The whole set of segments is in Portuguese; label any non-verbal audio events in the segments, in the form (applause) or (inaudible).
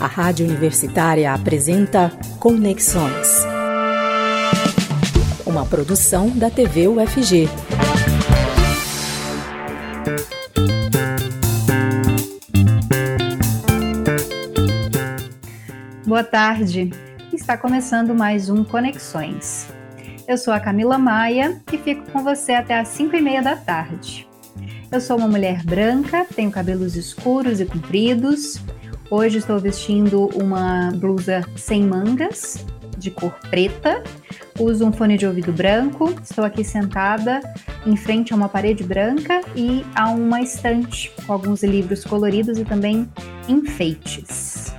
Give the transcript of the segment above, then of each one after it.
A Rádio Universitária apresenta Conexões. Uma produção da TV UFG. Boa tarde. Está começando mais um Conexões. Eu sou a Camila Maia e fico com você até às 5 e meia da tarde. Eu sou uma mulher branca, tenho cabelos escuros e compridos. Hoje estou vestindo uma blusa sem mangas, de cor preta. Uso um fone de ouvido branco. Estou aqui sentada em frente a uma parede branca e a uma estante com alguns livros coloridos e também enfeites.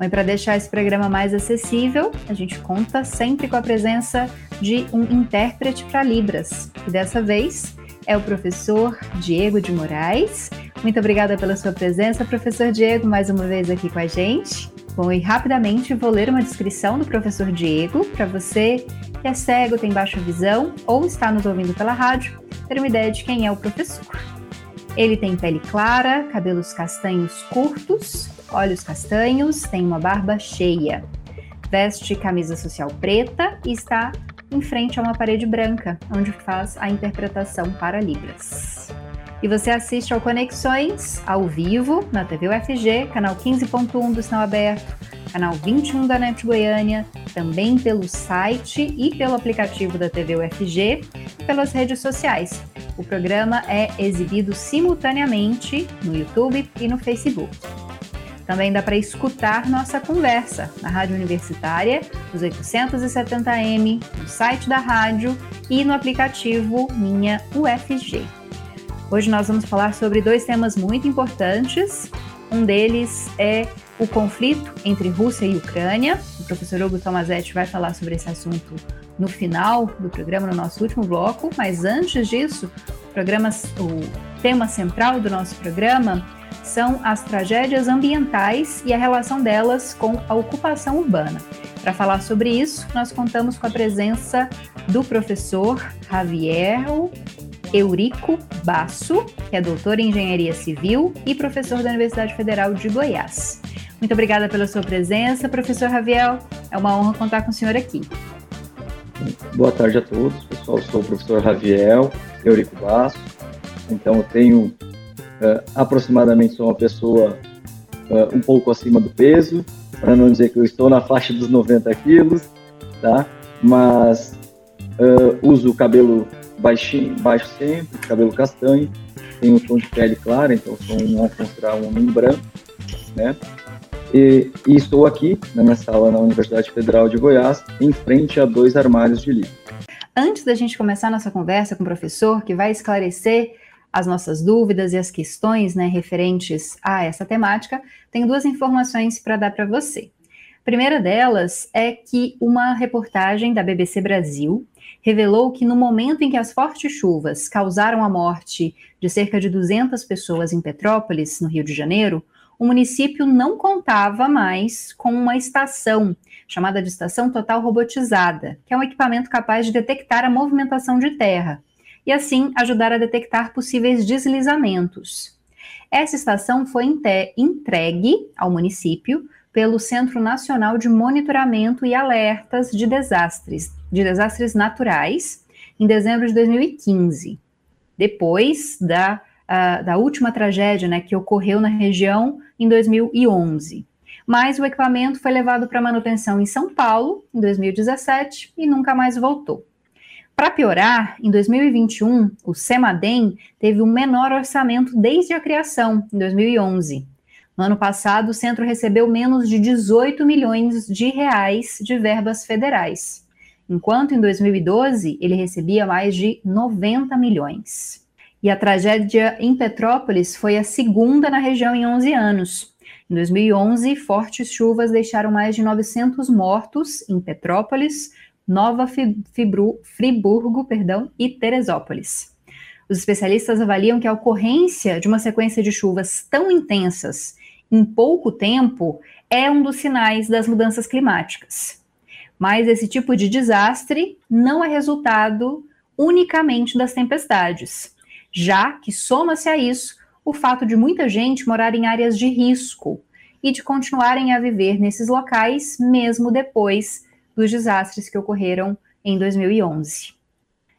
Mas para deixar esse programa mais acessível, a gente conta sempre com a presença de um intérprete para Libras, que dessa vez é o professor Diego de Moraes. Muito obrigada pela sua presença, professor Diego, mais uma vez aqui com a gente. Bom, e rapidamente vou ler uma descrição do professor Diego para você que é cego, tem baixa visão ou está nos ouvindo pela rádio, ter uma ideia de quem é o professor. Ele tem pele clara, cabelos castanhos curtos, olhos castanhos, tem uma barba cheia. Veste camisa social preta e está em frente a uma parede branca, onde faz a interpretação para Libras. E você assiste ao Conexões ao vivo na TV UFG, canal 15.1 do Sinal Aberto, canal 21 da NET Goiânia, também pelo site e pelo aplicativo da TV UFG e pelas redes sociais. O programa é exibido simultaneamente no YouTube e no Facebook. Também dá para escutar nossa conversa na Rádio Universitária, nos 870M, no site da rádio e no aplicativo Minha UFG. Hoje nós vamos falar sobre dois temas muito importantes. Um deles é o conflito entre Rússia e Ucrânia. O professor Hugo Tomazetti vai falar sobre esse assunto no final do programa, no nosso último bloco. Mas antes disso, o, programa, o tema central do nosso programa são as tragédias ambientais e a relação delas com a ocupação urbana. Para falar sobre isso, nós contamos com a presença do professor Javier Eurico Basso, que é doutor em engenharia civil e professor da Universidade Federal de Goiás. Muito obrigada pela sua presença, professor Javier. É uma honra contar com o senhor aqui. Boa tarde a todos, pessoal. Sou o professor Javier Eurico Basso. Então, eu tenho Uh, aproximadamente sou uma pessoa uh, um pouco acima do peso, para não dizer que eu estou na faixa dos 90 quilos, tá? Mas uh, uso cabelo baixinho, baixo sempre, cabelo castanho, tenho um tom de pele clara, então sou um, considerar um homem branco, né? E, e, estou aqui na minha sala na Universidade Federal de Goiás, em frente a dois armários de livros. Antes da gente começar nossa conversa com o professor, que vai esclarecer as nossas dúvidas e as questões né, referentes a essa temática, tenho duas informações para dar para você. A primeira delas é que uma reportagem da BBC Brasil revelou que no momento em que as fortes chuvas causaram a morte de cerca de 200 pessoas em Petrópolis, no Rio de Janeiro, o município não contava mais com uma estação chamada de estação total robotizada, que é um equipamento capaz de detectar a movimentação de terra e assim ajudar a detectar possíveis deslizamentos. Essa estação foi entregue ao município pelo Centro Nacional de Monitoramento e Alertas de Desastres, de Desastres Naturais, em dezembro de 2015, depois da, uh, da última tragédia né, que ocorreu na região em 2011. Mas o equipamento foi levado para manutenção em São Paulo em 2017 e nunca mais voltou. Para piorar, em 2021, o SEMADEM teve o menor orçamento desde a criação, em 2011. No ano passado, o centro recebeu menos de 18 milhões de reais de verbas federais, enquanto em 2012 ele recebia mais de 90 milhões. E a tragédia em Petrópolis foi a segunda na região em 11 anos. Em 2011, fortes chuvas deixaram mais de 900 mortos em Petrópolis, Nova Fibru, Friburgo perdão, e Teresópolis. Os especialistas avaliam que a ocorrência de uma sequência de chuvas tão intensas em pouco tempo é um dos sinais das mudanças climáticas. Mas esse tipo de desastre não é resultado unicamente das tempestades, já que soma-se a isso o fato de muita gente morar em áreas de risco e de continuarem a viver nesses locais mesmo depois dos desastres que ocorreram em 2011.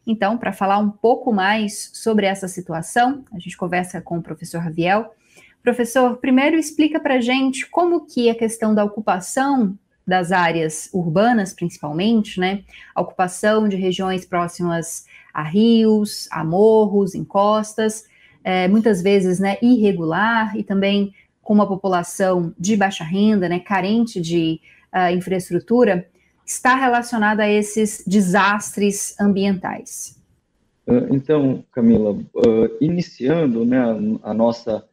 Então, para falar um pouco mais sobre essa situação, a gente conversa com o professor Raviel. Professor, primeiro explica para a gente como que a questão da ocupação das áreas urbanas, principalmente, né, a ocupação de regiões próximas a rios, a morros, encostas, é, muitas vezes, né, irregular e também com uma população de baixa renda, né, carente de uh, infraestrutura, está relacionada a esses desastres ambientais? Ah, então, Camila, uh, iniciando né, a, nossa,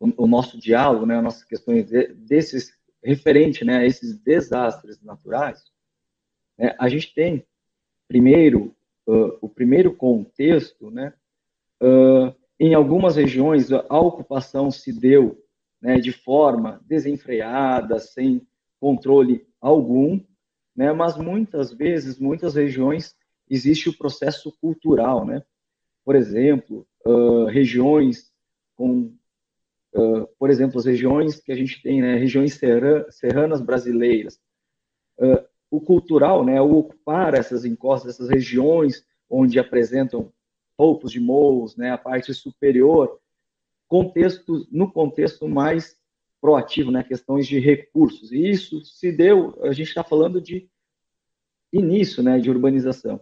o, nosso diálogo, né, as nossas questões de, desses referente né, a esses desastres naturais, né, a gente tem primeiro uh, o primeiro contexto, né, uh, em algumas regiões a ocupação se deu né, de forma desenfreada, sem controle algum, né? Mas muitas vezes, muitas regiões, existe o processo cultural, né? Por exemplo, uh, regiões com, uh, por exemplo, as regiões que a gente tem, né? Regiões serranas brasileiras. Uh, o cultural, né? O ocupar essas encostas, essas regiões onde apresentam topos de morros, né? A parte superior, contexto, no contexto mais proativo, né, questões de recursos. E isso se deu, a gente está falando de início, né, de urbanização.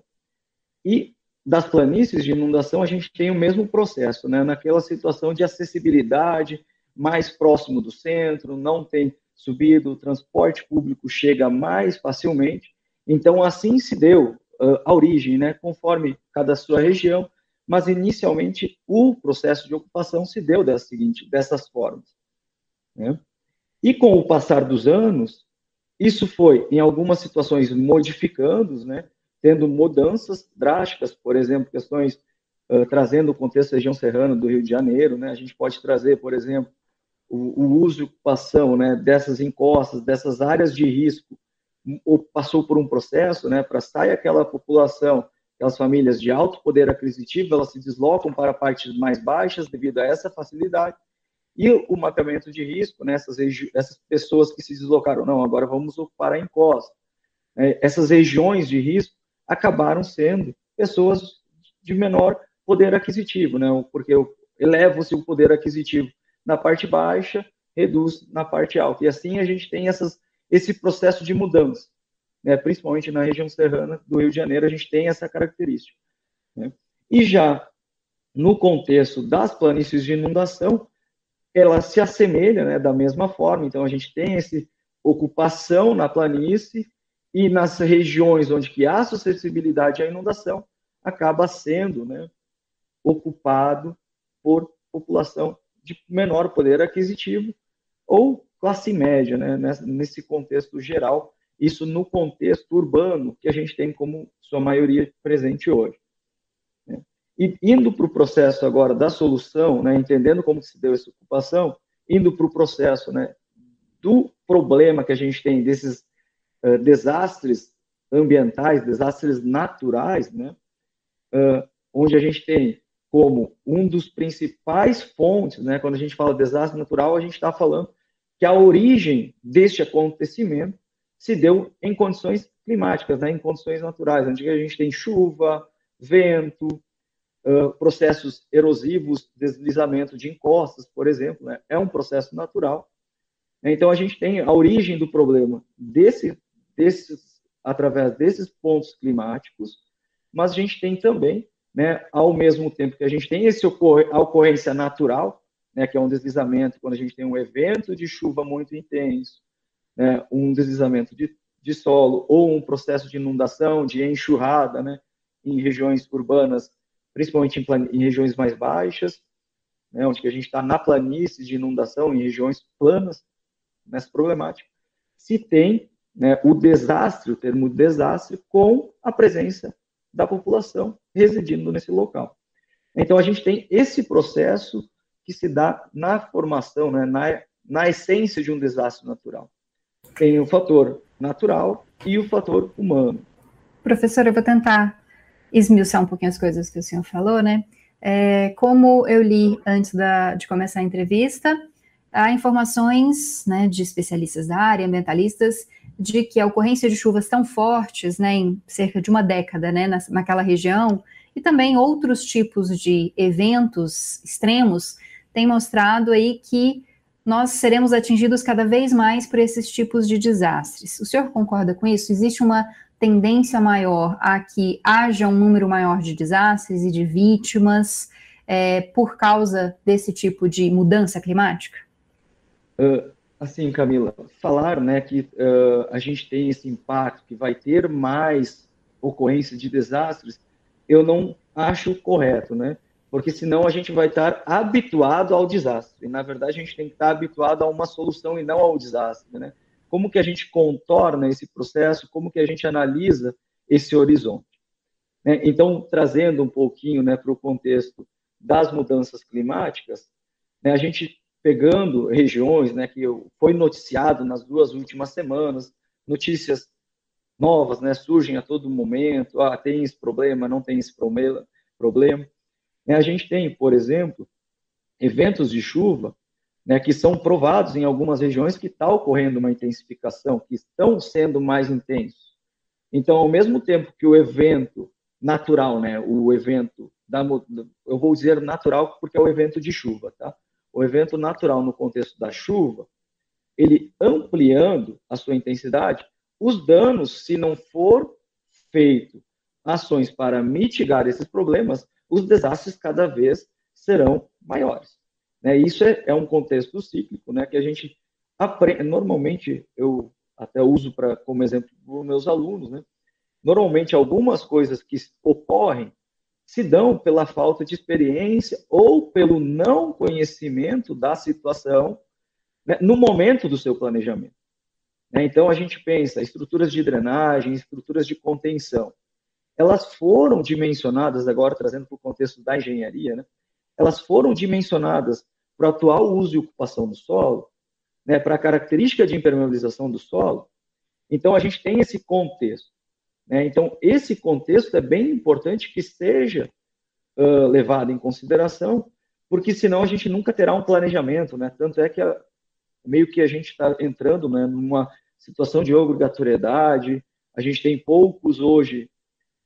E das planícies de inundação, a gente tem o mesmo processo, né, naquela situação de acessibilidade, mais próximo do centro, não tem subido, o transporte público chega mais facilmente. Então, assim se deu uh, a origem, né, conforme cada sua região, mas inicialmente o processo de ocupação se deu dessa seguinte, dessas formas. Né? E com o passar dos anos, isso foi, em algumas situações, modificando, né? tendo mudanças drásticas, por exemplo, questões uh, trazendo o contexto da região serrana do Rio de Janeiro, né? a gente pode trazer, por exemplo, o, o uso e ocupação né, dessas encostas, dessas áreas de risco, ou passou por um processo né, para sair aquela população, aquelas famílias de alto poder aquisitivo, elas se deslocam para partes mais baixas devido a essa facilidade, e o mapeamento de risco, né, essas, essas pessoas que se deslocaram, não, agora vamos ocupar a encosta. É, essas regiões de risco acabaram sendo pessoas de menor poder aquisitivo, né, porque eleva-se o poder aquisitivo na parte baixa, reduz na parte alta. E assim a gente tem essas, esse processo de mudança, né, principalmente na região serrana do Rio de Janeiro, a gente tem essa característica. Né. E já no contexto das planícies de inundação, ela se assemelha né, da mesma forma. Então, a gente tem essa ocupação na planície e nas regiões onde que há suscetibilidade à inundação, acaba sendo né, ocupado por população de menor poder aquisitivo ou classe média, né, nesse contexto geral, isso no contexto urbano que a gente tem como sua maioria presente hoje. E indo para o processo agora da solução, né, entendendo como se deu essa ocupação, indo para o processo né, do problema que a gente tem desses uh, desastres ambientais, desastres naturais, né, uh, onde a gente tem como um dos principais fontes, né, quando a gente fala desastre natural, a gente está falando que a origem deste acontecimento se deu em condições climáticas, né, em condições naturais, onde a gente tem chuva, vento, processos erosivos, deslizamento de encostas, por exemplo, né? é um processo natural. Então, a gente tem a origem do problema desse, desses, através desses pontos climáticos, mas a gente tem também, né, ao mesmo tempo que a gente tem esse ocor a ocorrência natural, né, que é um deslizamento, quando a gente tem um evento de chuva muito intenso, né, um deslizamento de, de solo, ou um processo de inundação, de enxurrada, né, em regiões urbanas principalmente em, em regiões mais baixas, né, onde a gente está na planície de inundação, em regiões planas, nessa problemática, se tem né, o desastre, o termo desastre, com a presença da população residindo nesse local. Então, a gente tem esse processo que se dá na formação, né, na, na essência de um desastre natural. Tem o fator natural e o fator humano. Professor, eu vou tentar esmiuçar um pouquinho as coisas que o senhor falou, né? É, como eu li antes da, de começar a entrevista, há informações né, de especialistas da área, ambientalistas, de que a ocorrência de chuvas tão fortes, né, em cerca de uma década, né, na, naquela região, e também outros tipos de eventos extremos, têm mostrado aí que nós seremos atingidos cada vez mais por esses tipos de desastres. O senhor concorda com isso? Existe uma tendência maior a que haja um número maior de desastres e de vítimas é, por causa desse tipo de mudança climática? Uh, assim, Camila, falar né, que uh, a gente tem esse impacto, que vai ter mais ocorrência de desastres, eu não acho correto, né? Porque senão a gente vai estar habituado ao desastre. E, na verdade, a gente tem que estar habituado a uma solução e não ao desastre, né? Como que a gente contorna esse processo, como que a gente analisa esse horizonte. Né? Então, trazendo um pouquinho né, para o contexto das mudanças climáticas, né, a gente pegando regiões né, que foi noticiado nas duas últimas semanas, notícias novas né, surgem a todo momento, ah, tem esse problema, não tem esse problema. problema. Né, a gente tem, por exemplo, eventos de chuva né, que são provados em algumas regiões que está ocorrendo uma intensificação, que estão sendo mais intensos. Então, ao mesmo tempo que o evento natural, né, o evento da, eu vou dizer natural porque é o evento de chuva, tá? O evento natural no contexto da chuva, ele ampliando a sua intensidade, os danos, se não for feito ações para mitigar esses problemas, os desastres cada vez serão maiores. Né? Isso é, é, um contexto cíclico, né? Que a gente aprende. Normalmente, eu até uso para como exemplo para os meus alunos, né? Normalmente, algumas coisas que ocorrem se dão pela falta de experiência ou pelo não conhecimento da situação né, no momento do seu planejamento. Né? Então, a gente pensa estruturas de drenagem, estruturas de contenção. Elas foram dimensionadas, agora trazendo para o contexto da engenharia, né? elas foram dimensionadas para o atual uso e ocupação do solo, né, para a característica de impermeabilização do solo. Então, a gente tem esse contexto. Né? Então, esse contexto é bem importante que seja uh, levado em consideração, porque senão a gente nunca terá um planejamento. Né? Tanto é que a, meio que a gente está entrando né, numa situação de obrigatoriedade, a gente tem poucos hoje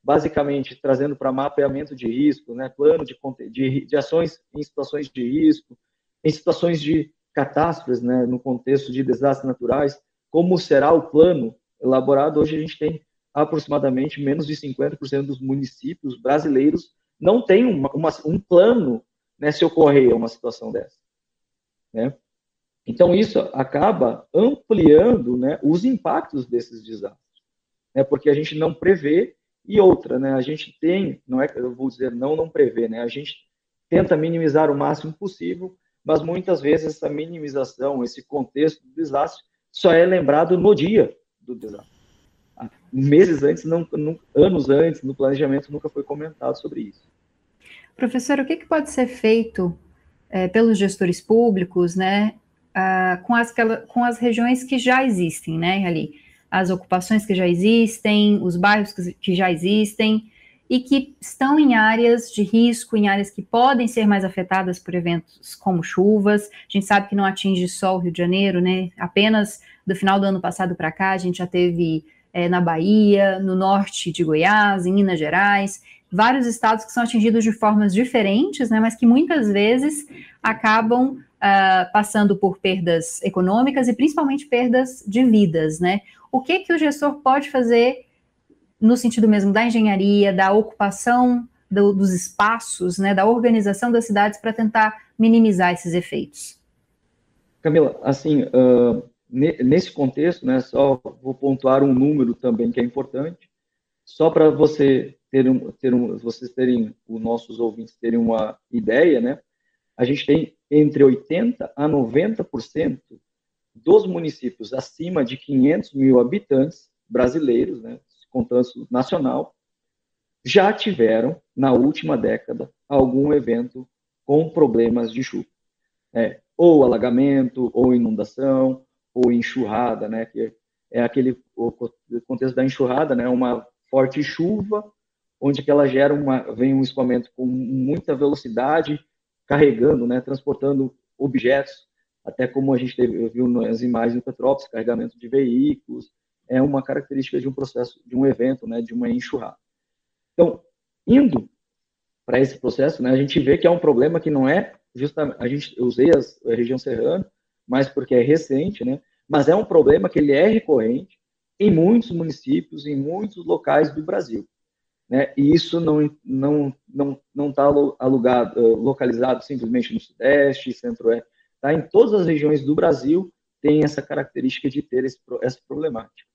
basicamente trazendo para mapeamento de risco, né, plano de, de, de, ações em situações de risco, em situações de catástrofes, né, no contexto de desastres naturais, como será o plano elaborado? Hoje a gente tem aproximadamente menos de 50% dos municípios brasileiros não tem uma, uma, um plano né, se ocorrer uma situação dessa. Né? Então, isso acaba ampliando né, os impactos desses desastres, né, porque a gente não prevê e outra, né, a gente tem, não é, eu vou dizer não, não prevê, né, a gente tenta minimizar o máximo possível, mas muitas vezes essa minimização, esse contexto do desastre, só é lembrado no dia do desastre. Meses antes, não, não, anos antes, no planejamento, nunca foi comentado sobre isso. Professor, o que, que pode ser feito é, pelos gestores públicos, né, com, as, com as regiões que já existem, né, ali? as ocupações que já existem, os bairros que já existem e que estão em áreas de risco, em áreas que podem ser mais afetadas por eventos como chuvas. A gente sabe que não atinge só o Rio de Janeiro, né? Apenas do final do ano passado para cá, a gente já teve é, na Bahia, no norte de Goiás, em Minas Gerais, vários estados que são atingidos de formas diferentes, né? Mas que muitas vezes acabam uh, passando por perdas econômicas e principalmente perdas de vidas, né? O que que o gestor pode fazer no sentido mesmo da engenharia, da ocupação do, dos espaços, né, da organização das cidades para tentar minimizar esses efeitos? Camila, assim, uh, nesse contexto, né, só vou pontuar um número também que é importante, só para você ter um, ter um, vocês terem, os nossos ouvintes terem uma ideia, né, a gente tem entre 80% a 90% dos municípios acima de 500 mil habitantes brasileiros, né, contando nacional, já tiveram, na última década, algum evento com problemas de chuva. É, ou alagamento, ou inundação, ou enxurrada, né, que é aquele o contexto da enxurrada, né, uma forte chuva, onde que ela gera uma, vem um escoamento com muita velocidade, carregando, né, transportando objetos até como a gente teve, viu nas imagens do Petrópolis, carregamento de veículos, é uma característica de um processo, de um evento, né, de uma enxurrada. Então, indo para esse processo, né, a gente vê que é um problema que não é justamente, a gente, eu usei as, a região serrana, mas porque é recente, né, mas é um problema que ele é recorrente em muitos municípios, em muitos locais do Brasil. Né, e isso não não não não está alugado, localizado simplesmente no Sudeste, Centro-Oeste, tá? Em todas as regiões do Brasil tem essa característica de ter esse, essa problemática.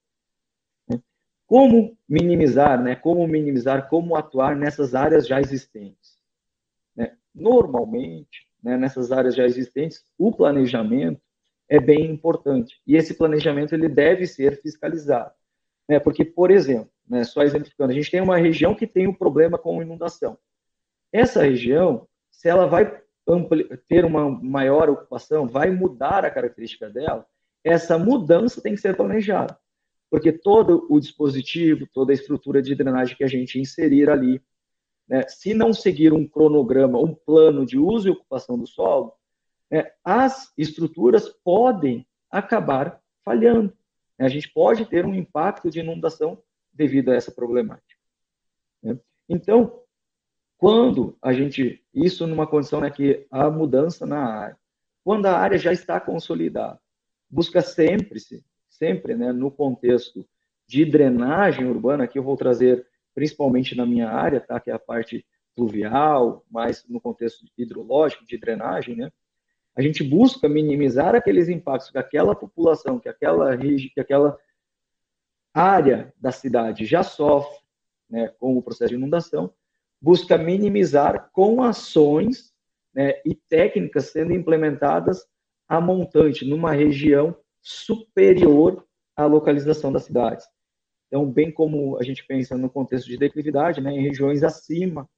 Como minimizar, né? Como minimizar, como atuar nessas áreas já existentes? Né? Normalmente, né, nessas áreas já existentes, o planejamento é bem importante. E esse planejamento ele deve ser fiscalizado. Né? Porque, por exemplo, né, só exemplificando, a gente tem uma região que tem um problema com inundação. Essa região, se ela vai ter uma maior ocupação, vai mudar a característica dela, essa mudança tem que ser planejada. Porque todo o dispositivo, toda a estrutura de drenagem que a gente inserir ali, né, se não seguir um cronograma, um plano de uso e ocupação do solo, né, as estruturas podem acabar falhando. A gente pode ter um impacto de inundação devido a essa problemática. Né? Então, quando a gente, isso numa condição né, que a mudança na área, quando a área já está consolidada, busca sempre, sempre né, no contexto de drenagem urbana, que eu vou trazer principalmente na minha área, tá, que é a parte pluvial, mais no contexto hidrológico, de drenagem, né, a gente busca minimizar aqueles impactos que aquela população, que aquela, que aquela área da cidade já sofre né, com o processo de inundação, busca minimizar com ações né, e técnicas sendo implementadas a montante, numa região superior à localização das cidades. Então, bem como a gente pensa no contexto de declividade, né, em regiões acima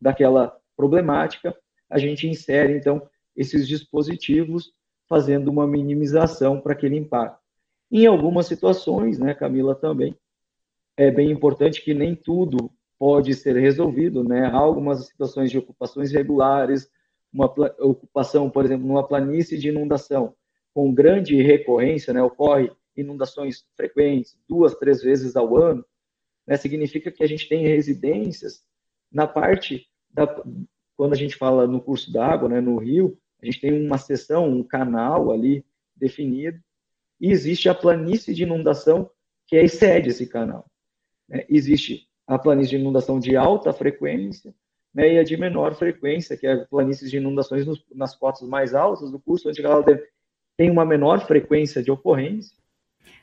daquela problemática, a gente insere, então, esses dispositivos fazendo uma minimização para aquele impacto. Em algumas situações, né, Camila, também, é bem importante que nem tudo pode ser resolvido, né? Há algumas situações de ocupações regulares, uma ocupação, por exemplo, numa planície de inundação com grande recorrência, né? Ocorre inundações frequentes, duas, três vezes ao ano, né? Significa que a gente tem residências na parte da quando a gente fala no curso d'água, né, no rio, a gente tem uma seção, um canal ali definido, e existe a planície de inundação que excede esse canal. Né? Existe a planície de inundação de alta frequência né, e a de menor frequência, que é a planície de inundações nos, nas cotas mais altas do curso, onde ela tem uma menor frequência de ocorrência.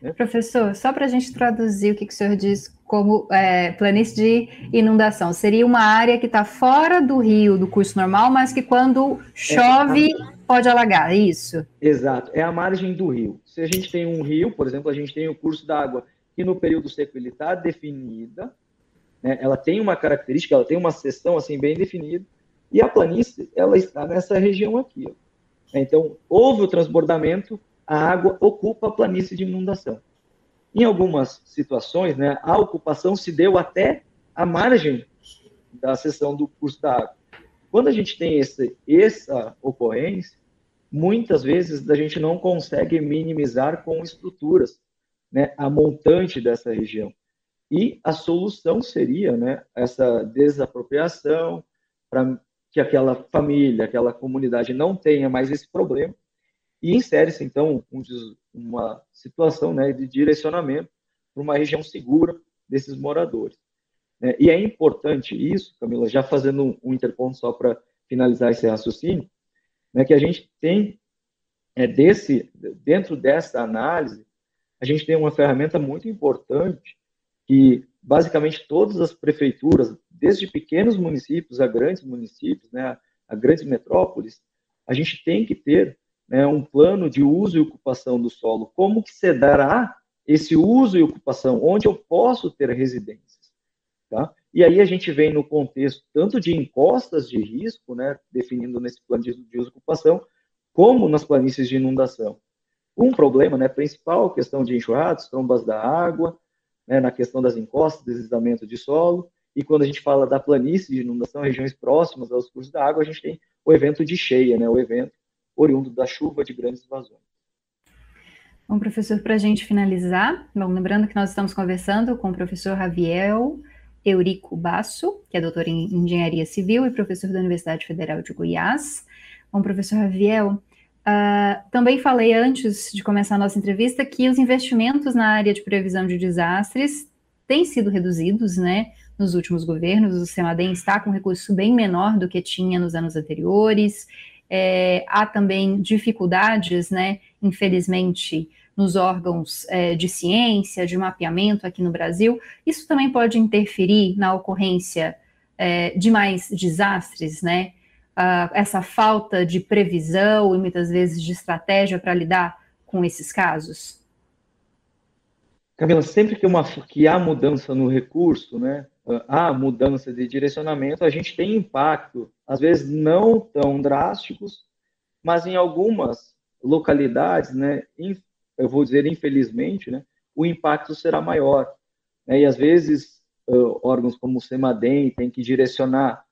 Né? Professor, só para a gente traduzir o que, que o senhor diz como é, planície de inundação, seria uma área que está fora do rio do curso normal, mas que quando chove é, a... pode alagar, é isso? Exato, é a margem do rio. Se a gente tem um rio, por exemplo, a gente tem o curso d'água que no período seco ele está definida, né? Ela tem uma característica, ela tem uma seção assim bem definida, e a planície ela está nessa região aqui. Ó. Então, houve o transbordamento, a água ocupa a planície de inundação. Em algumas situações, né, a ocupação se deu até a margem da seção do curso da água. Quando a gente tem esse, essa ocorrência, muitas vezes a gente não consegue minimizar com estruturas né, a montante dessa região. E a solução seria né, essa desapropriação, para que aquela família, aquela comunidade não tenha mais esse problema, e insere-se, então, um, uma situação né, de direcionamento para uma região segura desses moradores. É, e é importante isso, Camila, já fazendo um, um interponto só para finalizar esse raciocínio, né, que a gente tem, é, desse, dentro dessa análise, a gente tem uma ferramenta muito importante que basicamente todas as prefeituras, desde pequenos municípios a grandes municípios, né, a grandes metrópoles, a gente tem que ter né, um plano de uso e ocupação do solo. Como que se dará esse uso e ocupação? Onde eu posso ter residências? Tá? E aí a gente vem no contexto tanto de encostas de risco, né, definindo nesse plano de, de uso e ocupação, como nas planícies de inundação. Um problema né, principal, questão de enxurradas, trombas da água, né, na questão das encostas, deslizamento de solo, e quando a gente fala da planície de inundação, regiões próximas aos cursos da água, a gente tem o evento de cheia, né, o evento oriundo da chuva de grandes vazões. Bom, professor, para a gente finalizar, bom, lembrando que nós estamos conversando com o professor Raviel Eurico Basso, que é doutor em Engenharia Civil e professor da Universidade Federal de Goiás. Bom, professor Raviel, uh, também falei antes de começar a nossa entrevista que os investimentos na área de previsão de desastres têm sido reduzidos, né, nos últimos governos. O CEMADEM está com um recurso bem menor do que tinha nos anos anteriores. É, há também dificuldades, né, infelizmente, nos órgãos é, de ciência, de mapeamento aqui no Brasil. Isso também pode interferir na ocorrência é, de mais desastres, né? Uh, essa falta de previsão e muitas vezes de estratégia para lidar com esses casos? Camila, sempre que, uma, que há mudança no recurso, né, há mudança de direcionamento, a gente tem impacto, às vezes não tão drásticos, mas em algumas localidades, né, eu vou dizer infelizmente, né, o impacto será maior. Né, e às vezes órgãos como o CEMADEM têm que direcionar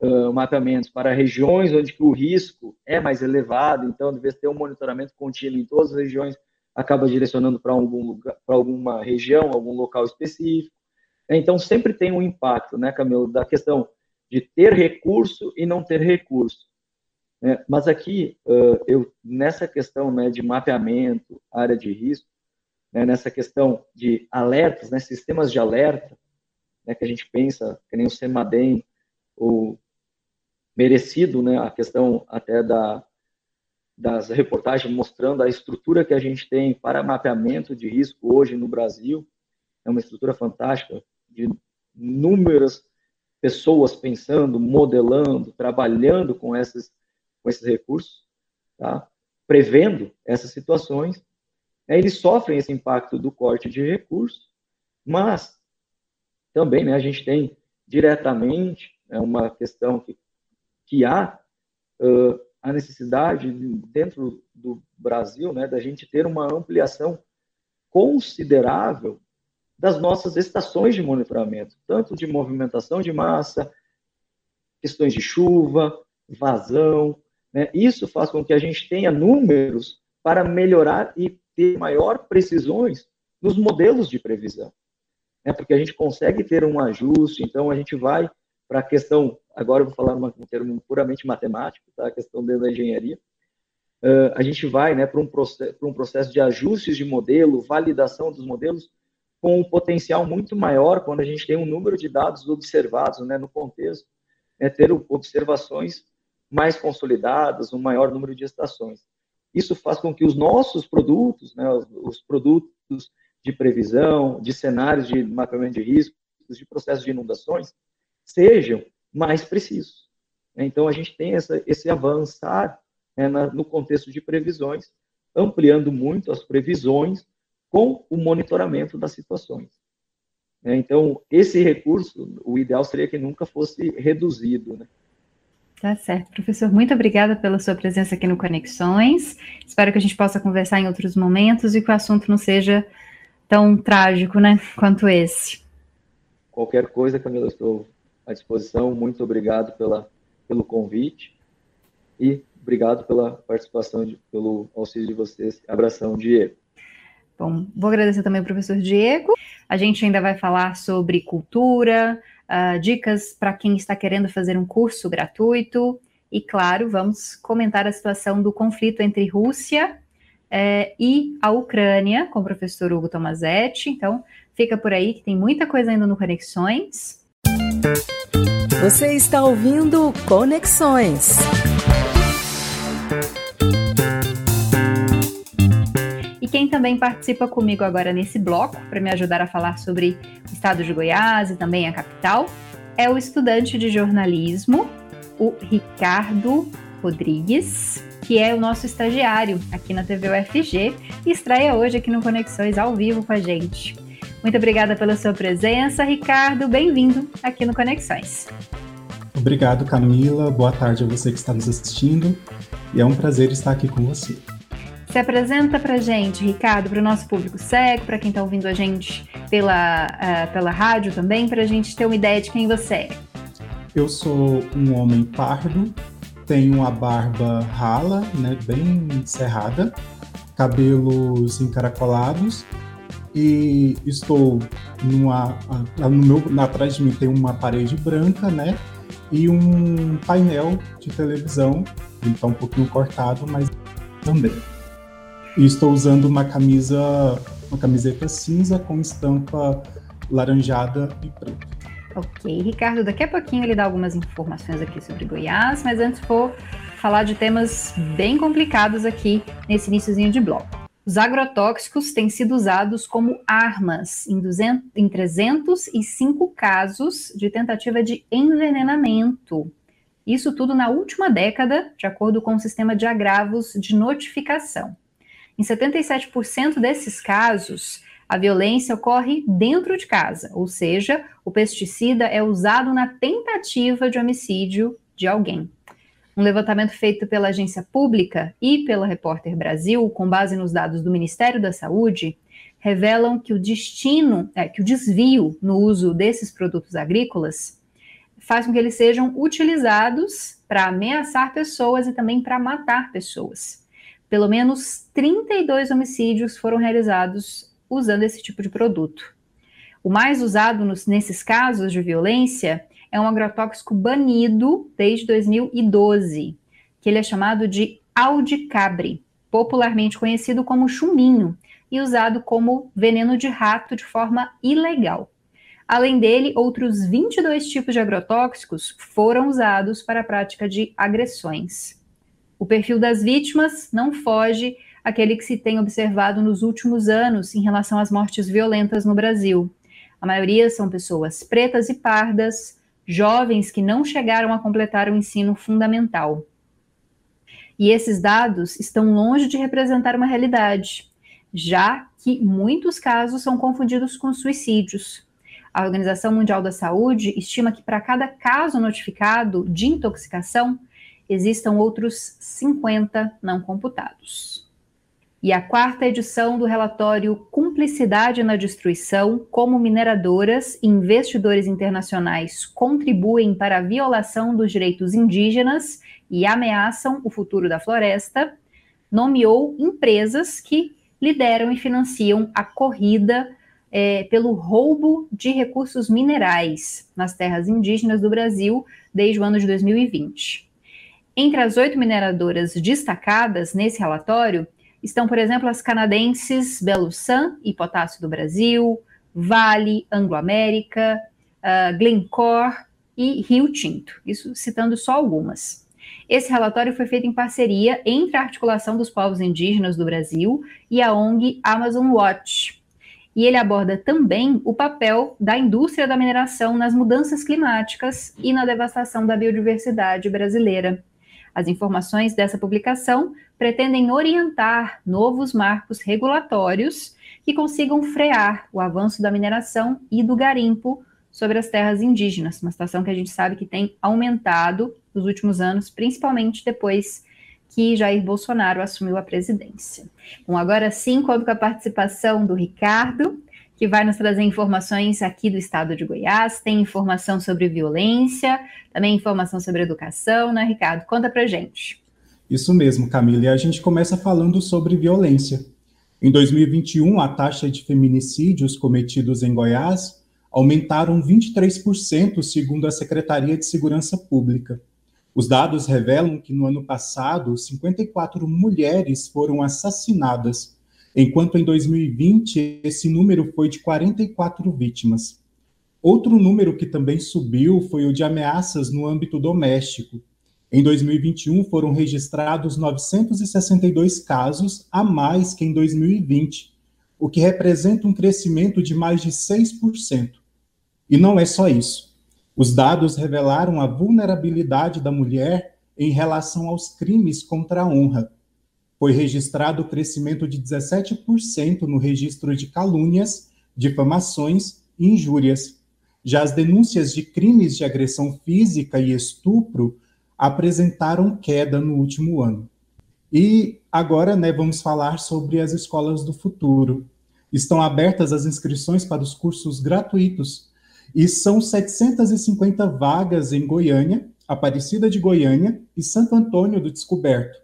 uh, mapeamentos para regiões onde o risco é mais elevado, então, de vez ter um monitoramento contínuo em todas as regiões, acaba direcionando para algum lugar, para alguma região, algum local específico. Então, sempre tem um impacto, né, Camilo, da questão de ter recurso e não ter recurso. É, mas aqui, uh, eu, nessa questão né, de mapeamento, área de risco, né, nessa questão de alertas, né, sistemas de alerta, né, que a gente pensa, que nem o CEMADEM, o merecido, né, a questão até da, das reportagens mostrando a estrutura que a gente tem para mapeamento de risco hoje no Brasil, é uma estrutura fantástica, de inúmeras pessoas pensando, modelando, trabalhando com com esses recursos, tá? prevendo essas situações. Né? Eles sofrem esse impacto do corte de recursos, mas também né, a gente tem diretamente né, uma questão que, que há uh, a necessidade dentro do Brasil né, da gente ter uma ampliação considerável das nossas estações de monitoramento, tanto de movimentação de massa, questões de chuva, vazão, né? Isso faz com que a gente tenha números para melhorar e ter maior precisões nos modelos de previsão. Né? Porque a gente consegue ter um ajuste, então a gente vai para a questão, agora eu vou falar um termo puramente matemático, tá? a questão dentro da engenharia, uh, a gente vai né, para um, processo, um processo de ajustes de modelo, validação dos modelos, com um potencial muito maior quando a gente tem um número de dados observados né, no contexto, né, ter observações mais consolidadas, um maior número de estações. Isso faz com que os nossos produtos, né, os, os produtos de previsão, de cenários de mapeamento de riscos, de processos de inundações, sejam mais precisos. Então, a gente tem essa, esse avançar né, na, no contexto de previsões, ampliando muito as previsões com o monitoramento das situações. Então, esse recurso, o ideal seria que nunca fosse reduzido. Né? Tá certo. Professor, muito obrigada pela sua presença aqui no Conexões. Espero que a gente possa conversar em outros momentos e que o assunto não seja tão trágico, né, quanto esse. Qualquer coisa, Camila, estou à disposição. Muito obrigado pela, pelo convite e obrigado pela participação, de, pelo auxílio de vocês. Abração, Diego. Bom, vou agradecer também ao professor Diego. A gente ainda vai falar sobre cultura, uh, dicas para quem está querendo fazer um curso gratuito. E, claro, vamos comentar a situação do conflito entre Rússia eh, e a Ucrânia com o professor Hugo Tomazetti. Então, fica por aí que tem muita coisa ainda no Conexões. Você está ouvindo Conexões. Quem também participa comigo agora nesse bloco, para me ajudar a falar sobre o estado de Goiás e também a capital, é o estudante de jornalismo, o Ricardo Rodrigues, que é o nosso estagiário aqui na TV UFG e estreia hoje aqui no Conexões ao vivo com a gente. Muito obrigada pela sua presença, Ricardo. Bem-vindo aqui no Conexões. Obrigado, Camila. Boa tarde a você que está nos assistindo. E é um prazer estar aqui com você. Se apresenta para gente, Ricardo, para o nosso público cego, para quem está ouvindo a gente pela, uh, pela rádio também, para a gente ter uma ideia de quem você é. Eu sou um homem pardo, tenho a barba rala, né, bem cerrada, cabelos encaracolados e estou numa no meu, atrás de mim tem uma parede branca, né, e um painel de televisão, ele está um pouquinho cortado, mas também. E estou usando uma camisa, uma camiseta cinza com estampa laranjada e preta. Ok, Ricardo, daqui a pouquinho ele dá algumas informações aqui sobre Goiás, mas antes vou falar de temas bem complicados aqui nesse iníciozinho de bloco. Os agrotóxicos têm sido usados como armas em, 200, em 305 casos de tentativa de envenenamento. Isso tudo na última década, de acordo com o sistema de agravos de notificação. Em 77% desses casos, a violência ocorre dentro de casa, ou seja, o pesticida é usado na tentativa de homicídio de alguém. Um levantamento feito pela agência pública e pela Repórter Brasil, com base nos dados do Ministério da Saúde, revelam que o destino, é, que o desvio no uso desses produtos agrícolas faz com que eles sejam utilizados para ameaçar pessoas e também para matar pessoas. Pelo menos 32 homicídios foram realizados usando esse tipo de produto. O mais usado nos, nesses casos de violência é um agrotóxico banido desde 2012, que ele é chamado de aldicabre, popularmente conhecido como chumbinho, e usado como veneno de rato de forma ilegal. Além dele, outros 22 tipos de agrotóxicos foram usados para a prática de agressões. O perfil das vítimas não foge aquele que se tem observado nos últimos anos em relação às mortes violentas no Brasil. A maioria são pessoas pretas e pardas, jovens que não chegaram a completar o ensino fundamental. E esses dados estão longe de representar uma realidade, já que muitos casos são confundidos com suicídios. A Organização Mundial da Saúde estima que para cada caso notificado de intoxicação, existam outros 50 não computados e a quarta edição do relatório Cumplicidade na Destruição: Como mineradoras e investidores internacionais contribuem para a violação dos direitos indígenas e ameaçam o futuro da floresta, nomeou empresas que lideram e financiam a corrida é, pelo roubo de recursos minerais nas terras indígenas do Brasil desde o ano de 2020. Entre as oito mineradoras destacadas nesse relatório, Estão, por exemplo, as canadenses Belusan e Potássio do Brasil, Vale, Anglo-América, uh, Glencore e Rio Tinto, isso citando só algumas. Esse relatório foi feito em parceria entre a Articulação dos Povos Indígenas do Brasil e a ONG Amazon Watch. E ele aborda também o papel da indústria da mineração nas mudanças climáticas e na devastação da biodiversidade brasileira. As informações dessa publicação pretendem orientar novos marcos regulatórios que consigam frear o avanço da mineração e do garimpo sobre as terras indígenas, uma situação que a gente sabe que tem aumentado nos últimos anos, principalmente depois que Jair Bolsonaro assumiu a presidência. Bom, agora sim, conto com a participação do Ricardo, que vai nos trazer informações aqui do estado de Goiás. Tem informação sobre violência, também informação sobre educação, né, Ricardo? Conta pra gente. Isso mesmo, Camila. E a gente começa falando sobre violência. Em 2021, a taxa de feminicídios cometidos em Goiás aumentaram 23%, segundo a Secretaria de Segurança Pública. Os dados revelam que no ano passado, 54 mulheres foram assassinadas enquanto em 2020 esse número foi de 44 vítimas. Outro número que também subiu foi o de ameaças no âmbito doméstico. Em 2021 foram registrados 962 casos a mais que em 2020, o que representa um crescimento de mais de 6%. E não é só isso. Os dados revelaram a vulnerabilidade da mulher em relação aos crimes contra a honra foi registrado o crescimento de 17% no registro de calúnias, difamações e injúrias. Já as denúncias de crimes de agressão física e estupro apresentaram queda no último ano. E agora, né, vamos falar sobre as escolas do futuro. Estão abertas as inscrições para os cursos gratuitos e são 750 vagas em Goiânia, Aparecida de Goiânia e Santo Antônio do Descoberto,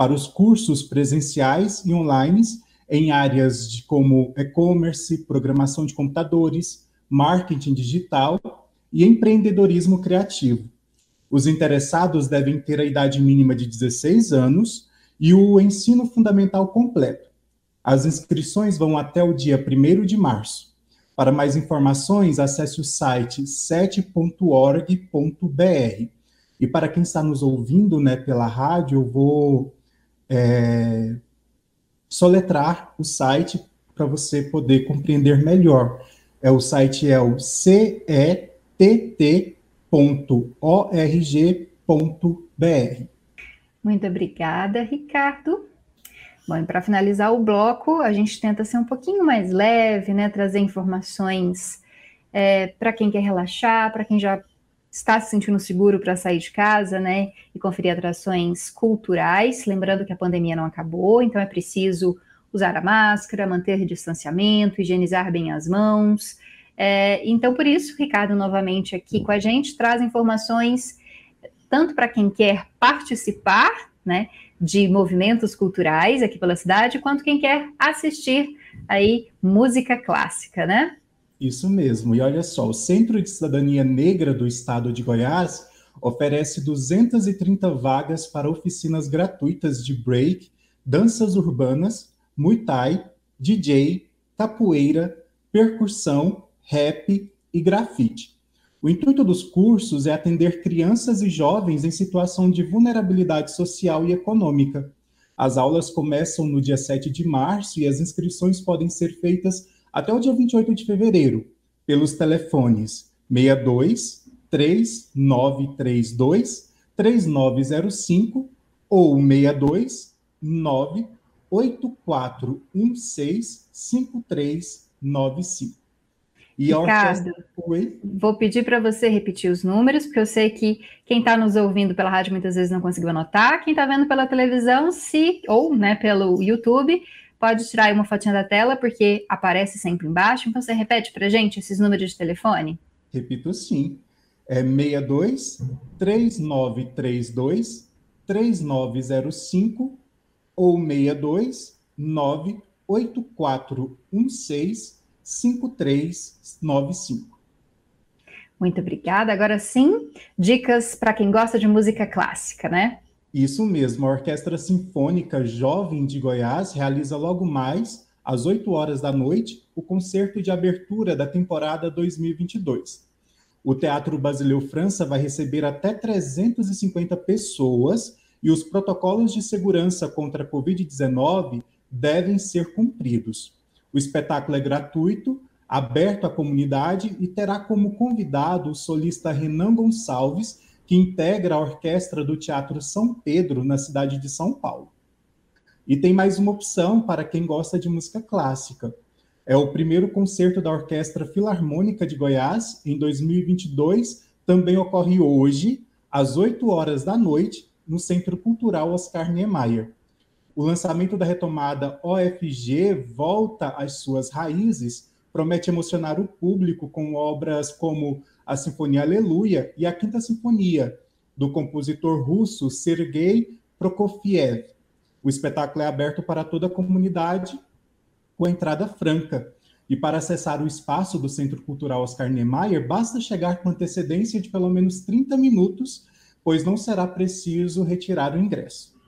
para os cursos presenciais e online em áreas de como e-commerce, programação de computadores, marketing digital e empreendedorismo criativo. Os interessados devem ter a idade mínima de 16 anos e o ensino fundamental completo. As inscrições vão até o dia 1 de março. Para mais informações, acesse o site sete.org.br. E para quem está nos ouvindo né, pela rádio, eu vou é, soletrar o site para você poder compreender melhor. É, o site é o cet.org.br. Muito obrigada, Ricardo. Bom, e para finalizar o bloco, a gente tenta ser um pouquinho mais leve, né? Trazer informações é, para quem quer relaxar, para quem já está se sentindo seguro para sair de casa, né? E conferir atrações culturais. Lembrando que a pandemia não acabou, então é preciso usar a máscara, manter distanciamento, higienizar bem as mãos. É, então, por isso, Ricardo, novamente aqui com a gente, traz informações tanto para quem quer participar, né? de movimentos culturais aqui pela cidade, quanto quem quer assistir aí música clássica, né? Isso mesmo. E olha só, o Centro de Cidadania Negra do Estado de Goiás oferece 230 vagas para oficinas gratuitas de break, danças urbanas, muay thai, DJ, capoeira, percussão, rap e grafite. O intuito dos cursos é atender crianças e jovens em situação de vulnerabilidade social e econômica. As aulas começam no dia 7 de março e as inscrições podem ser feitas até o dia 28 de fevereiro, pelos telefones 62 3932 3905 ou 62 98416 5395. E Ricardo, vou pedir para você repetir os números, porque eu sei que quem está nos ouvindo pela rádio muitas vezes não conseguiu anotar, quem está vendo pela televisão, se ou né, pelo YouTube, pode tirar aí uma fotinha da tela, porque aparece sempre embaixo. Então você repete para gente esses números de telefone? Repito sim. É 62 3932 3905 ou 62 98416 5395. Muito obrigada. Agora sim, dicas para quem gosta de música clássica, né? Isso mesmo. A Orquestra Sinfônica Jovem de Goiás realiza logo mais, às 8 horas da noite, o concerto de abertura da temporada 2022. O Teatro Basileu França vai receber até 350 pessoas e os protocolos de segurança contra a Covid-19 devem ser cumpridos. O espetáculo é gratuito, aberto à comunidade e terá como convidado o solista Renan Gonçalves, que integra a orquestra do Teatro São Pedro, na cidade de São Paulo. E tem mais uma opção para quem gosta de música clássica. É o primeiro concerto da Orquestra Filarmônica de Goiás, em 2022, também ocorre hoje, às 8 horas da noite, no Centro Cultural Oscar Niemeyer. O lançamento da retomada OFG volta às suas raízes, promete emocionar o público com obras como a Sinfonia Aleluia e a Quinta Sinfonia, do compositor russo Sergei Prokofiev. O espetáculo é aberto para toda a comunidade, com entrada franca. E para acessar o espaço do Centro Cultural Oscar Niemeyer, basta chegar com antecedência de pelo menos 30 minutos, pois não será preciso retirar o ingresso.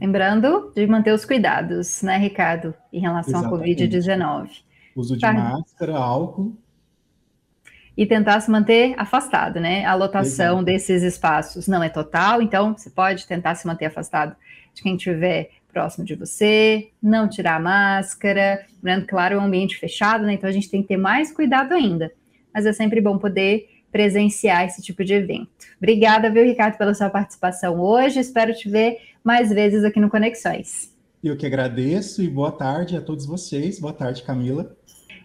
Lembrando de manter os cuidados, né, Ricardo, em relação Exatamente. à Covid-19. Uso de tá. máscara, álcool. E tentar se manter afastado, né? A lotação Exato. desses espaços não é total, então você pode tentar se manter afastado de quem estiver próximo de você, não tirar a máscara, lembrando, claro, é um ambiente fechado, né? Então a gente tem que ter mais cuidado ainda. Mas é sempre bom poder presenciar esse tipo de evento. Obrigada, viu, Ricardo, pela sua participação hoje. Espero te ver mais vezes aqui no Conexões. Eu que agradeço e boa tarde a todos vocês. Boa tarde, Camila.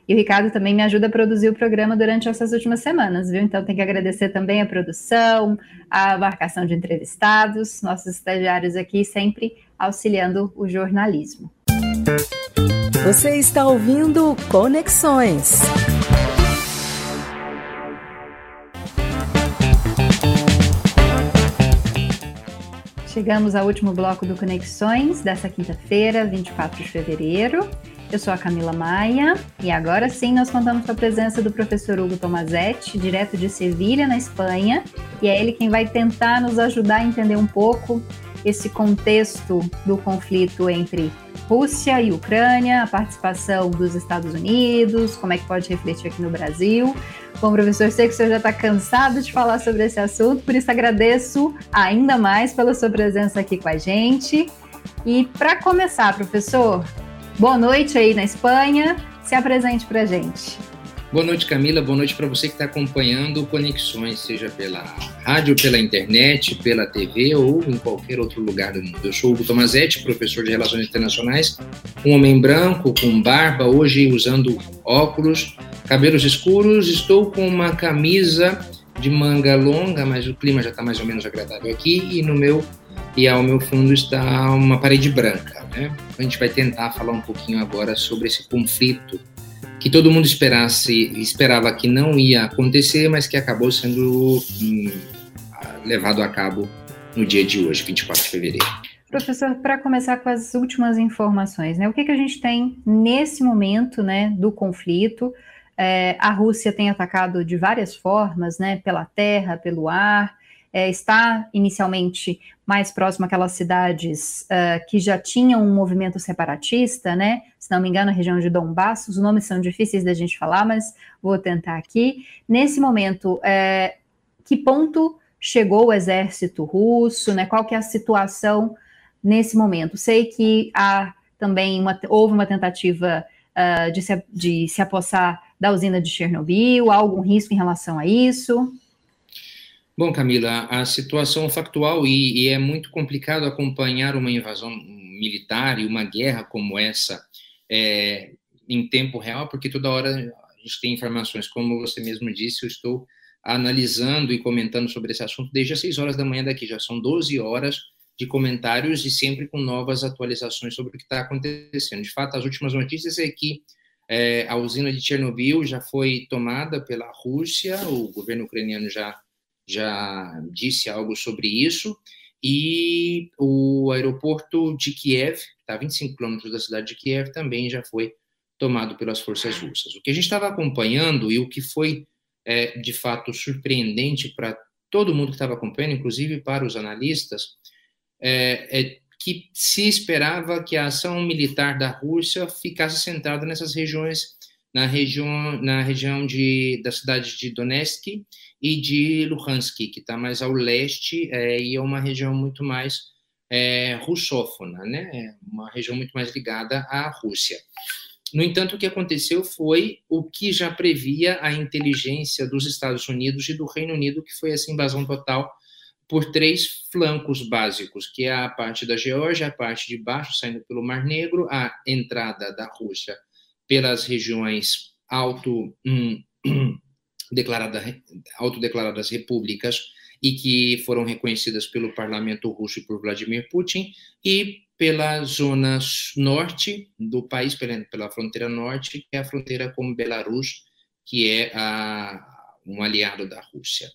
E o Ricardo também me ajuda a produzir o programa durante essas últimas semanas, viu? Então tem que agradecer também a produção, a marcação de entrevistados, nossos estagiários aqui sempre auxiliando o jornalismo. Você está ouvindo Conexões. Chegamos ao último bloco do Conexões dessa quinta-feira, 24 de fevereiro. Eu sou a Camila Maia e agora sim nós contamos com a presença do professor Hugo Tomazetti, direto de Sevilha, na Espanha, e é ele quem vai tentar nos ajudar a entender um pouco esse contexto do conflito entre Rússia e Ucrânia, a participação dos Estados Unidos, como é que pode refletir aqui no Brasil. Bom, professor, sei que o senhor já está cansado de falar sobre esse assunto, por isso agradeço ainda mais pela sua presença aqui com a gente. E para começar, professor, boa noite aí na Espanha, se apresente para gente. Boa noite, Camila. Boa noite para você que está acompanhando Conexões, seja pela rádio, pela internet, pela TV ou em qualquer outro lugar do mundo. Eu sou Hugo Tomazetti, professor de Relações Internacionais, um homem branco, com barba, hoje usando óculos, cabelos escuros. Estou com uma camisa de manga longa, mas o clima já está mais ou menos agradável aqui e no meu e ao meu fundo está uma parede branca. Né? A gente vai tentar falar um pouquinho agora sobre esse conflito que todo mundo esperasse, esperava que não ia acontecer, mas que acabou sendo hum, levado a cabo no dia de hoje, 24 de fevereiro. Professor, para começar com as últimas informações, né? O que, que a gente tem nesse momento, né, do conflito? É, a Rússia tem atacado de várias formas, né? Pela terra, pelo ar é, está inicialmente mais próximo àquelas cidades uh, que já tinham um movimento separatista, né? Se não me engano, a região de Donbass, os nomes são difíceis da gente falar, mas vou tentar aqui. Nesse momento, é, que ponto chegou o exército russo, né? Qual que é a situação nesse momento? Sei que há também uma, houve uma tentativa uh, de, se, de se apossar da usina de Chernobyl, há algum risco em relação a isso? Bom, Camila, a situação factual e, e, é muito complicado acompanhar uma invasão militar e uma guerra como essa é, em tempo real, porque toda hora a gente tem informações, como você mesmo disse, eu estou analisando e comentando sobre esse assunto desde as 6 horas da manhã daqui, já são 12 horas de comentários e sempre com novas atualizações sobre o que está acontecendo. De fato, as últimas notícias é que é, a usina de Chernobyl já foi tomada pela Rússia, o governo ucraniano já já disse algo sobre isso, e o aeroporto de Kiev, que está a 25 quilômetros da cidade de Kiev, também já foi tomado pelas forças russas. O que a gente estava acompanhando e o que foi, é, de fato, surpreendente para todo mundo que estava acompanhando, inclusive para os analistas, é, é que se esperava que a ação militar da Rússia ficasse centrada nessas regiões, na região, na região de, da cidade de Donetsk e de Luhansk, que está mais ao leste é, e é uma região muito mais é, russófona, né? É uma região muito mais ligada à Rússia. No entanto, o que aconteceu foi o que já previa a inteligência dos Estados Unidos e do Reino Unido, que foi essa invasão total por três flancos básicos, que é a parte da Geórgia, a parte de baixo, saindo pelo Mar Negro, a entrada da Rússia pelas regiões alto, hum, (clears throat) declarada, autodeclaradas repúblicas e que foram reconhecidas pelo parlamento russo e por Vladimir Putin, e pela zona norte do país, pela, pela fronteira norte, que é a fronteira com Belarus, que é a, um aliado da Rússia.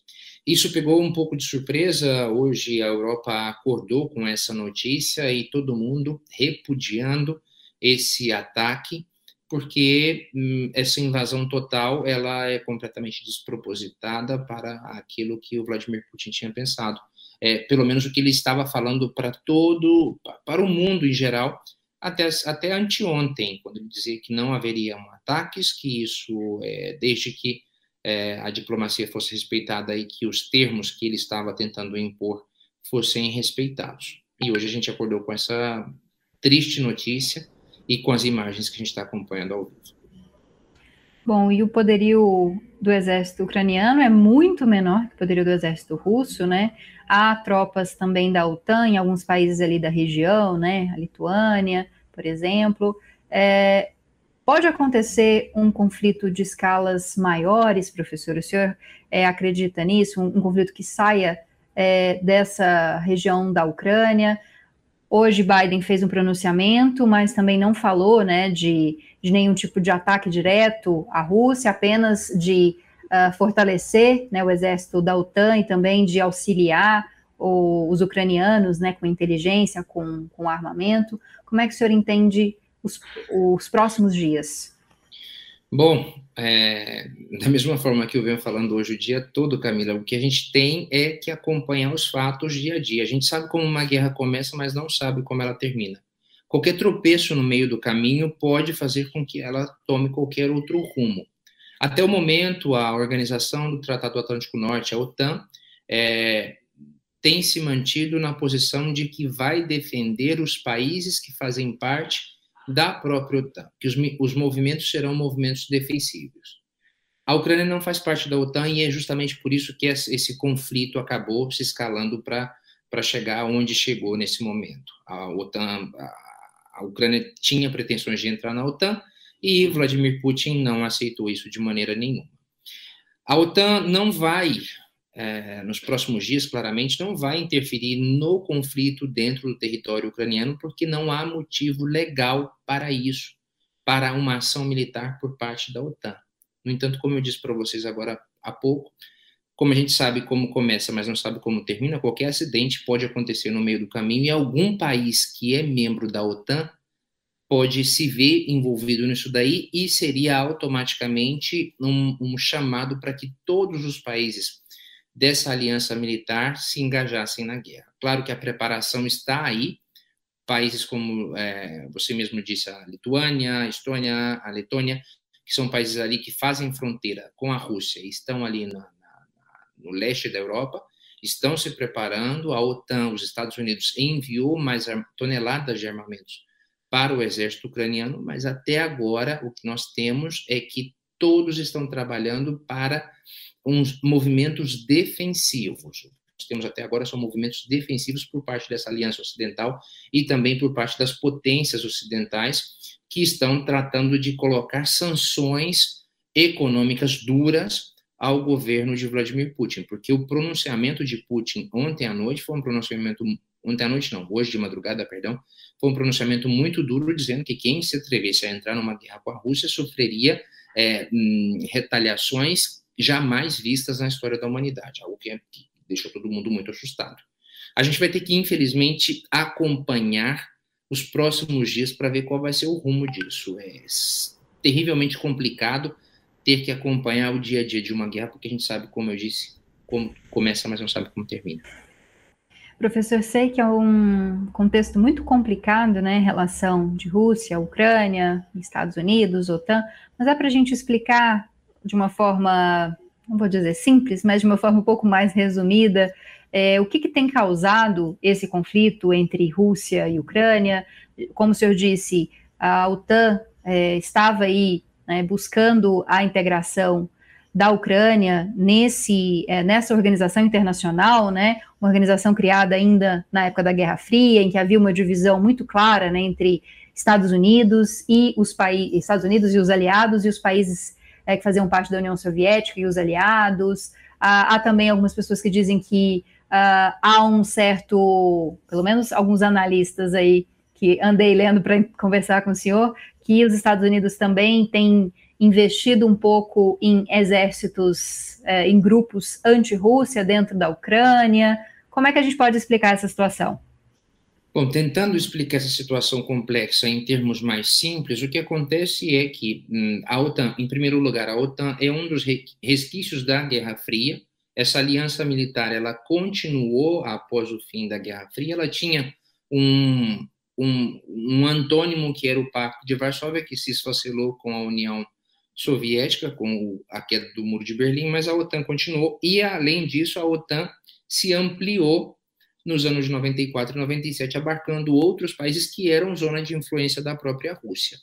Isso pegou um pouco de surpresa. Hoje a Europa acordou com essa notícia e todo mundo repudiando esse ataque porque hum, essa invasão total ela é completamente despropositada para aquilo que o Vladimir Putin tinha pensado. É, pelo menos o que ele estava falando para todo, para o mundo em geral, até, até anteontem, quando ele dizia que não haveriam ataques, que isso, é, desde que é, a diplomacia fosse respeitada e que os termos que ele estava tentando impor fossem respeitados. E hoje a gente acordou com essa triste notícia, e com as imagens que a gente está acompanhando ao vivo. Bom, e o poderio do exército ucraniano é muito menor que o poderio do exército russo, né? Há tropas também da OTAN em alguns países ali da região, né? A Lituânia, por exemplo. É, pode acontecer um conflito de escalas maiores, professor? O senhor é, acredita nisso? Um, um, conflito que saia é, dessa região da Ucrânia? Hoje Biden fez um pronunciamento, mas também não falou né, de, de nenhum tipo de ataque direto à Rússia, apenas de uh, fortalecer né, o exército da OTAN e também de auxiliar ou os ucranianos, né, com inteligência, com, com armamento. Como é que o senhor entende os, os próximos dias? Bom, é, da mesma forma que eu venho falando hoje o dia todo, Camila, o que a gente tem é que acompanhar os fatos dia a dia. A gente sabe como uma guerra começa, mas não sabe como ela termina. Qualquer tropeço no meio do caminho pode fazer com que ela tome qualquer outro rumo. Até o momento, a Organização do Tratado Atlântico Norte, a OTAN, é, tem se mantido na posição de que vai defender os países que fazem parte da própria OTAN, que os, os movimentos serão movimentos defensivos. A Ucrânia não faz parte da OTAN e é justamente por isso que esse conflito acabou se escalando para chegar onde chegou nesse momento. A OTAN, a, a Ucrânia tinha pretensões de entrar na OTAN e Vladimir Putin não aceitou isso de maneira nenhuma. A OTAN não vai é, nos próximos dias, claramente, não vai interferir no conflito dentro do território ucraniano, porque não há motivo legal para isso, para uma ação militar por parte da OTAN. No entanto, como eu disse para vocês agora há pouco, como a gente sabe como começa, mas não sabe como termina, qualquer acidente pode acontecer no meio do caminho e algum país que é membro da OTAN pode se ver envolvido nisso daí e seria automaticamente um, um chamado para que todos os países dessa aliança militar se engajassem na guerra. Claro que a preparação está aí, países como é, você mesmo disse, a Lituânia, a Estônia, a Letônia, que são países ali que fazem fronteira com a Rússia, estão ali na, na, no leste da Europa, estão se preparando. A OTAN, os Estados Unidos, enviou mais toneladas de armamentos para o exército ucraniano, mas até agora o que nós temos é que todos estão trabalhando para uns movimentos defensivos. Temos até agora são movimentos defensivos por parte dessa aliança ocidental e também por parte das potências ocidentais que estão tratando de colocar sanções econômicas duras ao governo de Vladimir Putin, porque o pronunciamento de Putin ontem à noite foi um pronunciamento ontem à noite não, hoje de madrugada, perdão, foi um pronunciamento muito duro dizendo que quem se atrevesse a entrar numa guerra com a Rússia sofreria é, retaliações jamais vistas na história da humanidade, algo que, é, que deixou todo mundo muito assustado. A gente vai ter que, infelizmente, acompanhar os próximos dias para ver qual vai ser o rumo disso. É terrivelmente complicado ter que acompanhar o dia a dia de uma guerra, porque a gente sabe, como eu disse, como começa, mas não sabe como termina. Professor, sei que é um contexto muito complicado, né, relação de Rússia, Ucrânia, Estados Unidos, OTAN, mas é para a gente explicar de uma forma, não vou dizer simples, mas de uma forma um pouco mais resumida, é, o que, que, tem causado esse conflito entre Rússia e Ucrânia? Como o senhor disse, a OTAN é, estava aí né, buscando a integração da Ucrânia nesse, é, nessa organização internacional, né, uma organização criada ainda na época da Guerra Fria, em que havia uma divisão muito clara né, entre Estados Unidos e os países, Estados Unidos e os aliados e os países é, que faziam parte da União Soviética e os aliados. Há, há também algumas pessoas que dizem que uh, há um certo, pelo menos alguns analistas aí que andei lendo para conversar com o senhor, que os Estados Unidos também têm investido um pouco em exércitos, é, em grupos anti-Rússia dentro da Ucrânia. Como é que a gente pode explicar essa situação? Bom, tentando explicar essa situação complexa em termos mais simples, o que acontece é que hum, a OTAN, em primeiro lugar, a OTAN é um dos resquícios da Guerra Fria. Essa aliança militar, ela continuou após o fim da Guerra Fria. Ela tinha um, um, um antônimo que era o Pacto de Varsóvia, que se esfacelou com a União Soviética, com a queda do Muro de Berlim, mas a OTAN continuou. E, além disso, a OTAN se ampliou nos anos de 94 e 97, abarcando outros países que eram zona de influência da própria Rússia.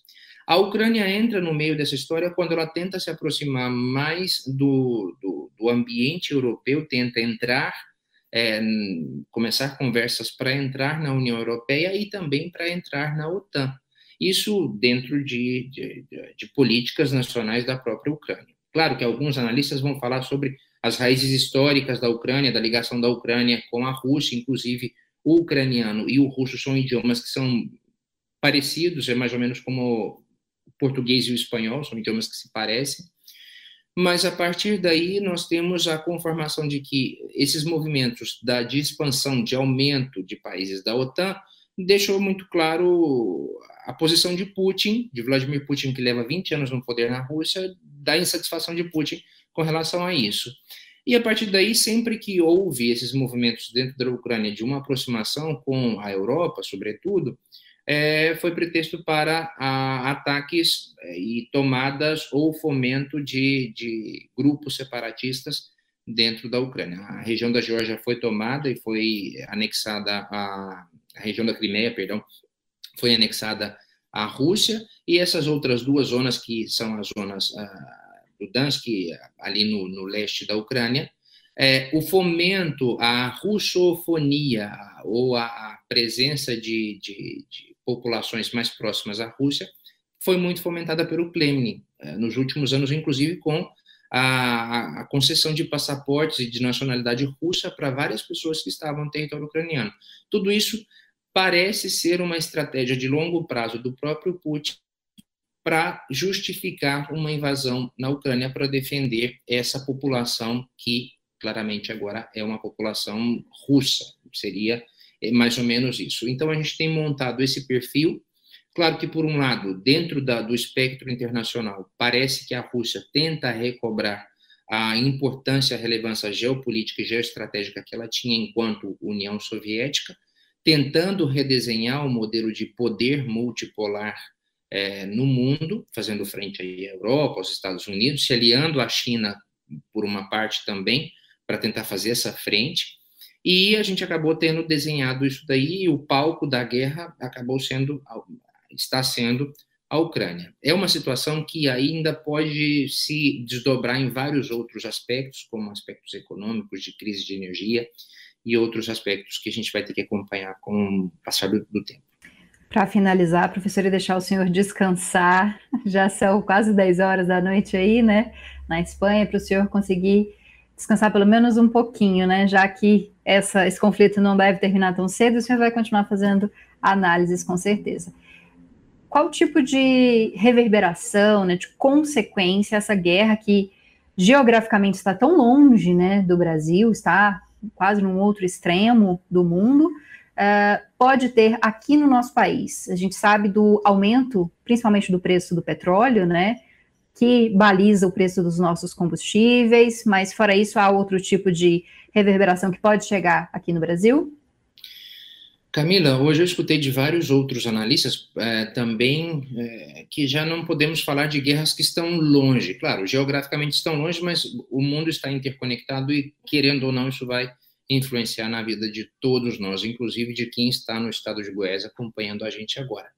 A Ucrânia entra no meio dessa história quando ela tenta se aproximar mais do, do, do ambiente europeu, tenta entrar, é, começar conversas para entrar na União Europeia e também para entrar na OTAN. Isso dentro de, de, de políticas nacionais da própria Ucrânia. Claro que alguns analistas vão falar sobre as raízes históricas da Ucrânia, da ligação da Ucrânia com a Rússia, inclusive o ucraniano e o russo são idiomas que são parecidos, é mais ou menos como o português e o espanhol, são idiomas que se parecem. mas a partir daí nós temos a conformação de que esses movimentos da, de expansão, de aumento de países da OTAN, deixou muito claro a posição de Putin, de Vladimir Putin, que leva 20 anos no poder na Rússia, da insatisfação de Putin com relação a isso. E a partir daí, sempre que houve esses movimentos dentro da Ucrânia de uma aproximação com a Europa, sobretudo, é, foi pretexto para a, ataques é, e tomadas ou fomento de, de, grupos separatistas dentro da Ucrânia. A região da Geórgia foi tomada e foi anexada a, a região da Crimeia, perdão, foi anexada à Rússia e essas outras duas zonas que são as zonas uh, Dansk ali no, no leste da Ucrânia é, o fomento à russofonia ou à presença de, de, de populações mais próximas à Rússia foi muito fomentada pelo Kremlin, eh, nos últimos anos, inclusive com a, a, concessão de passaportes e de nacionalidade russa para várias pessoas que estavam no território ucraniano. Tudo isso parece ser uma estratégia de longo prazo do próprio Putin para justificar uma invasão na Ucrânia para defender essa população que claramente agora é uma população russa. Seria é mais ou menos isso. Então, a gente tem montado esse perfil. Claro que, por um lado, dentro da, do espectro internacional, parece que a Rússia tenta recobrar a importância, a relevância geopolítica e geoestratégica que ela tinha enquanto União Soviética, tentando redesenhar o modelo de poder multipolar é, no mundo, fazendo frente à Europa, aos Estados Unidos, se aliando à China por uma parte também, para tentar fazer essa frente. E a gente acabou tendo desenhado isso daí, e o palco da guerra acabou sendo, está sendo a Ucrânia. É uma situação que ainda pode se desdobrar em vários outros aspectos, como aspectos econômicos, de crise de energia e outros aspectos que a gente vai ter que acompanhar com o passar do tempo. Para finalizar, professor, e deixar o senhor descansar, (laughs) já são quase 10 horas da noite aí, né, na Espanha, para o senhor conseguir descansar pelo menos um pouquinho, né? Já que essa, esse conflito não deve terminar tão cedo, o senhor vai continuar fazendo análises com certeza. Qual tipo de reverberação, né, de consequência essa guerra que geograficamente está tão longe, né, do Brasil, está quase num outro extremo do mundo, uh, pode ter aqui no nosso país? A gente sabe do aumento, principalmente do preço do petróleo, né? que baliza o preço dos nossos combustíveis, mas fora isso, há outro tipo de reverberação que pode chegar aqui no Brasil? Camila, hoje eu escutei de vários outros analistas é, também é, que já não podemos falar de guerras que estão longe. Claro, geograficamente estão longe, mas o mundo está interconectado e, querendo ou não, isso vai influenciar na vida de todos nós, inclusive de quem está no estado de Goiás acompanhando a gente agora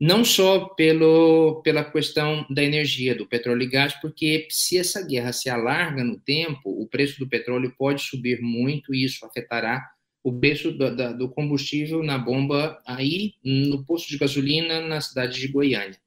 não só pelo, pela questão da energia, do petróleo e gás, porque se essa guerra se alarga no tempo, o preço do petróleo pode subir muito e isso afetará o preço do, do combustível na bomba aí no posto de gasolina na cidade de Goiânia.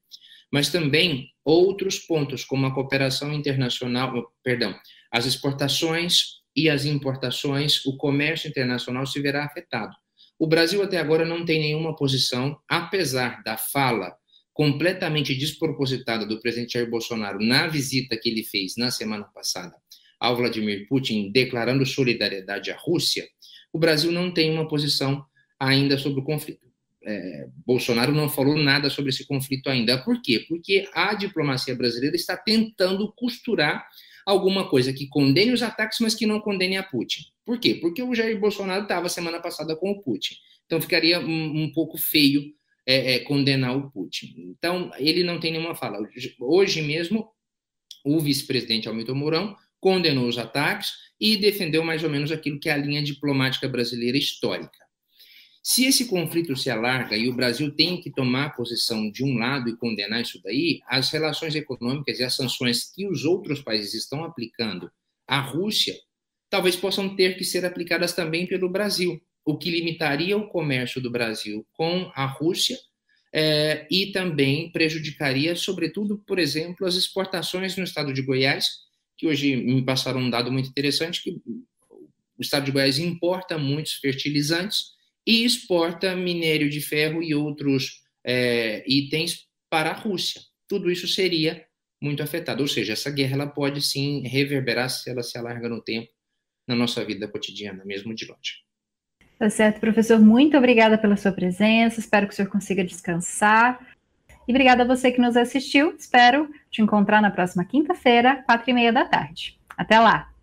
Mas também outros pontos, como a cooperação internacional, perdão, as exportações e as importações, o comércio internacional se verá afetado. O Brasil até agora não tem nenhuma posição, apesar da fala completamente despropositada do presidente Jair Bolsonaro na visita que ele fez na semana passada ao Vladimir Putin, declarando solidariedade à Rússia, o Brasil não tem uma posição ainda sobre o conflito. É, Bolsonaro não falou nada sobre esse conflito ainda. Por quê? Porque a diplomacia brasileira está tentando costurar alguma coisa que condene os ataques, mas que não condene a Putin. Por quê? Porque o Jair Bolsonaro estava semana passada com o Putin. Então ficaria um, um pouco feio é, é, condenar o Putin. Então ele não tem nenhuma fala. Hoje mesmo, o vice-presidente Almito Mourão condenou os ataques e defendeu mais ou menos aquilo que é a linha diplomática brasileira histórica. Se esse conflito se alarga e o Brasil tem que tomar posição de um lado e condenar isso daí, as relações econômicas e as sanções que os outros países estão aplicando à Rússia talvez possam ter que ser aplicadas também pelo Brasil, o que limitaria o comércio do Brasil com a Rússia é, e também prejudicaria, sobretudo, por exemplo, as exportações no estado de Goiás, que hoje me passaram um dado muito interessante, que o estado de Goiás importa muitos fertilizantes, e exporta minério de ferro e outros é, itens para a Rússia. Tudo isso seria muito afetada. Ou seja, essa guerra ela pode sim reverberar se ela se alarga no tempo na nossa vida cotidiana, mesmo de longe. Tá certo, professor. Muito obrigada pela sua presença. Espero que o senhor consiga descansar. E obrigada a você que nos assistiu. Espero te encontrar na próxima quinta-feira, quatro e meia da tarde. Até lá!